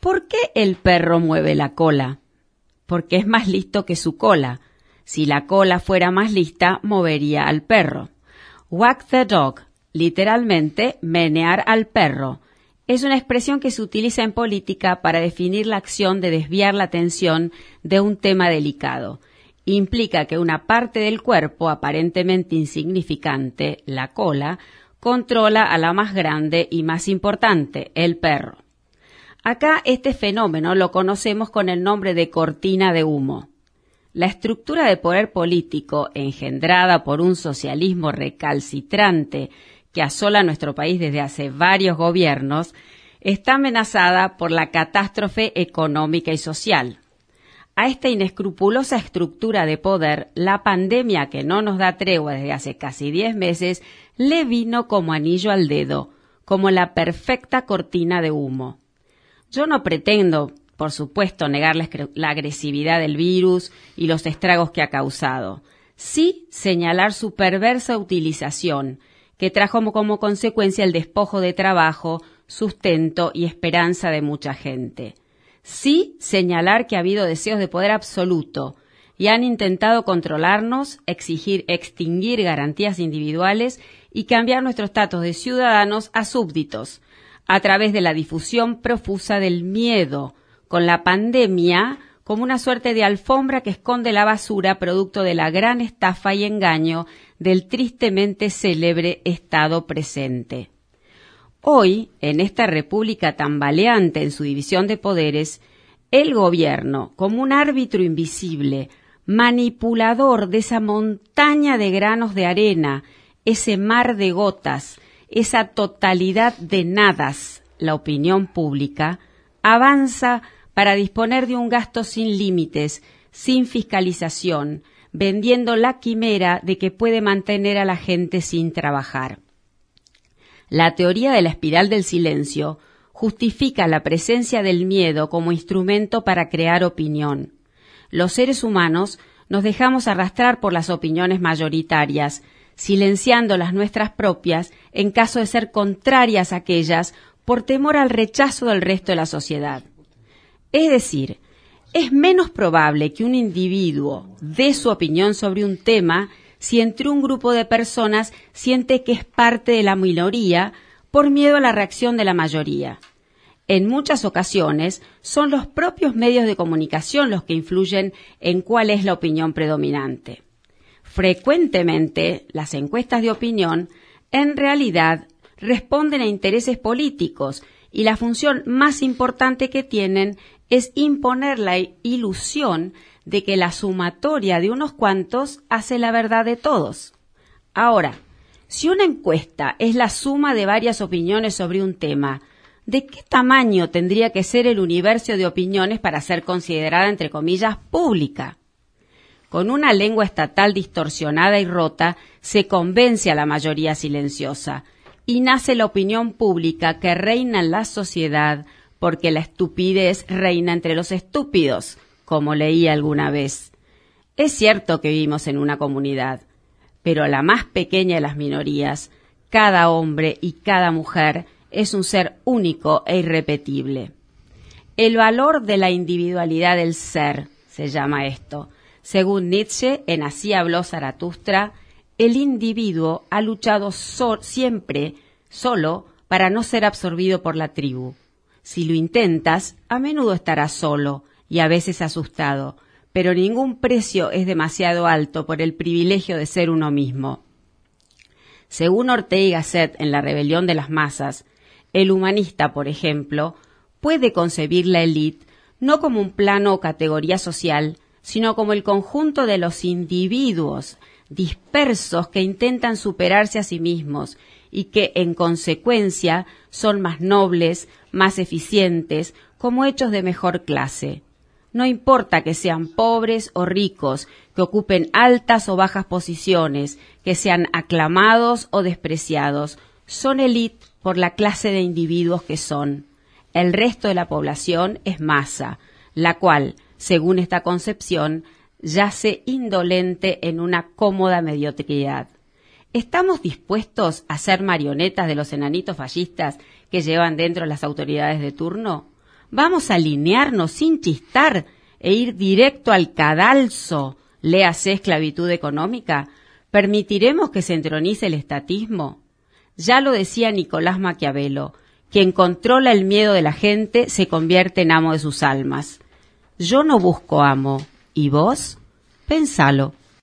¿Por qué el perro mueve la cola? Porque es más listo que su cola. Si la cola fuera más lista, movería al perro. Whack the dog, literalmente menear al perro. Es una expresión que se utiliza en política para definir la acción de desviar la atención de un tema delicado. Implica que una parte del cuerpo aparentemente insignificante, la cola, controla a la más grande y más importante, el perro. Acá este fenómeno lo conocemos con el nombre de cortina de humo. La estructura de poder político engendrada por un socialismo recalcitrante que asola nuestro país desde hace varios gobiernos está amenazada por la catástrofe económica y social. A esta inescrupulosa estructura de poder, la pandemia que no nos da tregua desde hace casi diez meses le vino como anillo al dedo, como la perfecta cortina de humo. Yo no pretendo, por supuesto, negar la, agresividad del virus y los estragos que ha causado. Sí señalar su perversa utilización, que trajo como consecuencia el despojo de trabajo, sustento y esperanza de mucha gente. Sí señalar que ha habido deseos de poder absoluto y han intentado controlarnos, exigir, extinguir garantías individuales y cambiar nuestro estatus de ciudadanos a súbditos, a través de la difusión profusa del miedo, con la pandemia como una suerte de alfombra que esconde la basura producto de la gran estafa y engaño del tristemente célebre Estado presente. Hoy, en esta república tambaleante en su división de poderes, el gobierno, como un árbitro invisible, manipulador de esa montaña de granos de arena, ese mar de gotas, esa totalidad de nadas, la opinión pública, avanza para disponer de un gasto sin límites, sin fiscalización, vendiendo la quimera de que puede mantener a la gente sin trabajar. La teoría de la espiral del silencio justifica la presencia del miedo como instrumento para crear opinión. Los seres humanos nos dejamos arrastrar por las opiniones mayoritarias, silenciando las nuestras propias en caso de ser contrarias a aquellas por temor al rechazo del resto de la sociedad. Es decir, es menos probable que un individuo dé su opinión sobre un tema si entre un grupo de personas siente que es parte de la minoría por miedo a la reacción de la mayoría. En muchas ocasiones son los propios medios de comunicación los que influyen en cuál es la opinión predominante. Frecuentemente, las encuestas de opinión en realidad responden a intereses políticos y la función más importante que tienen es imponer la ilusión de que la sumatoria de unos cuantos hace la verdad de todos. Ahora, si una encuesta es la suma de varias opiniones sobre un tema, ¿de qué tamaño tendría que ser el universo de opiniones para ser considerada, entre comillas, pública? Con una lengua estatal distorsionada y rota, se convence a la mayoría silenciosa, y nace la opinión pública que reina en la sociedad, porque la estupidez reina entre los estúpidos, como leí alguna vez. Es cierto que vivimos en una comunidad, pero la más pequeña de las minorías, cada hombre y cada mujer es un ser único e irrepetible. El valor de la individualidad del ser se llama esto, según Nietzsche, en Así habló Zaratustra, el individuo ha luchado siempre solo para no ser absorbido por la tribu. Si lo intentas, a menudo estarás solo y a veces asustado, pero ningún precio es demasiado alto por el privilegio de ser uno mismo. Según Ortega y Gasset en La rebelión de las masas, el humanista, por ejemplo, puede concebir la élite no como un plano o categoría social, sino como el conjunto de los individuos dispersos que intentan superarse a sí mismos y que, en consecuencia, son más nobles, más eficientes, como hechos de mejor clase. No importa que sean pobres o ricos, que ocupen altas o bajas posiciones, que sean aclamados o despreciados, son élite por la clase de individuos que son. El resto de la población es masa, la cual, según esta concepción, yace indolente en una cómoda mediocridad. ¿Estamos dispuestos a ser marionetas de los enanitos fascistas que llevan dentro las autoridades de turno? Vamos a alinearnos sin chistar e ir directo al cadalso, léase esclavitud económica. ¿Permitiremos que se entronice el estatismo? Ya lo decía Nicolás Maquiavelo, quien controla el miedo de la gente se convierte en amo de sus almas. Yo no busco amo. ¿Y vos? Pensalo.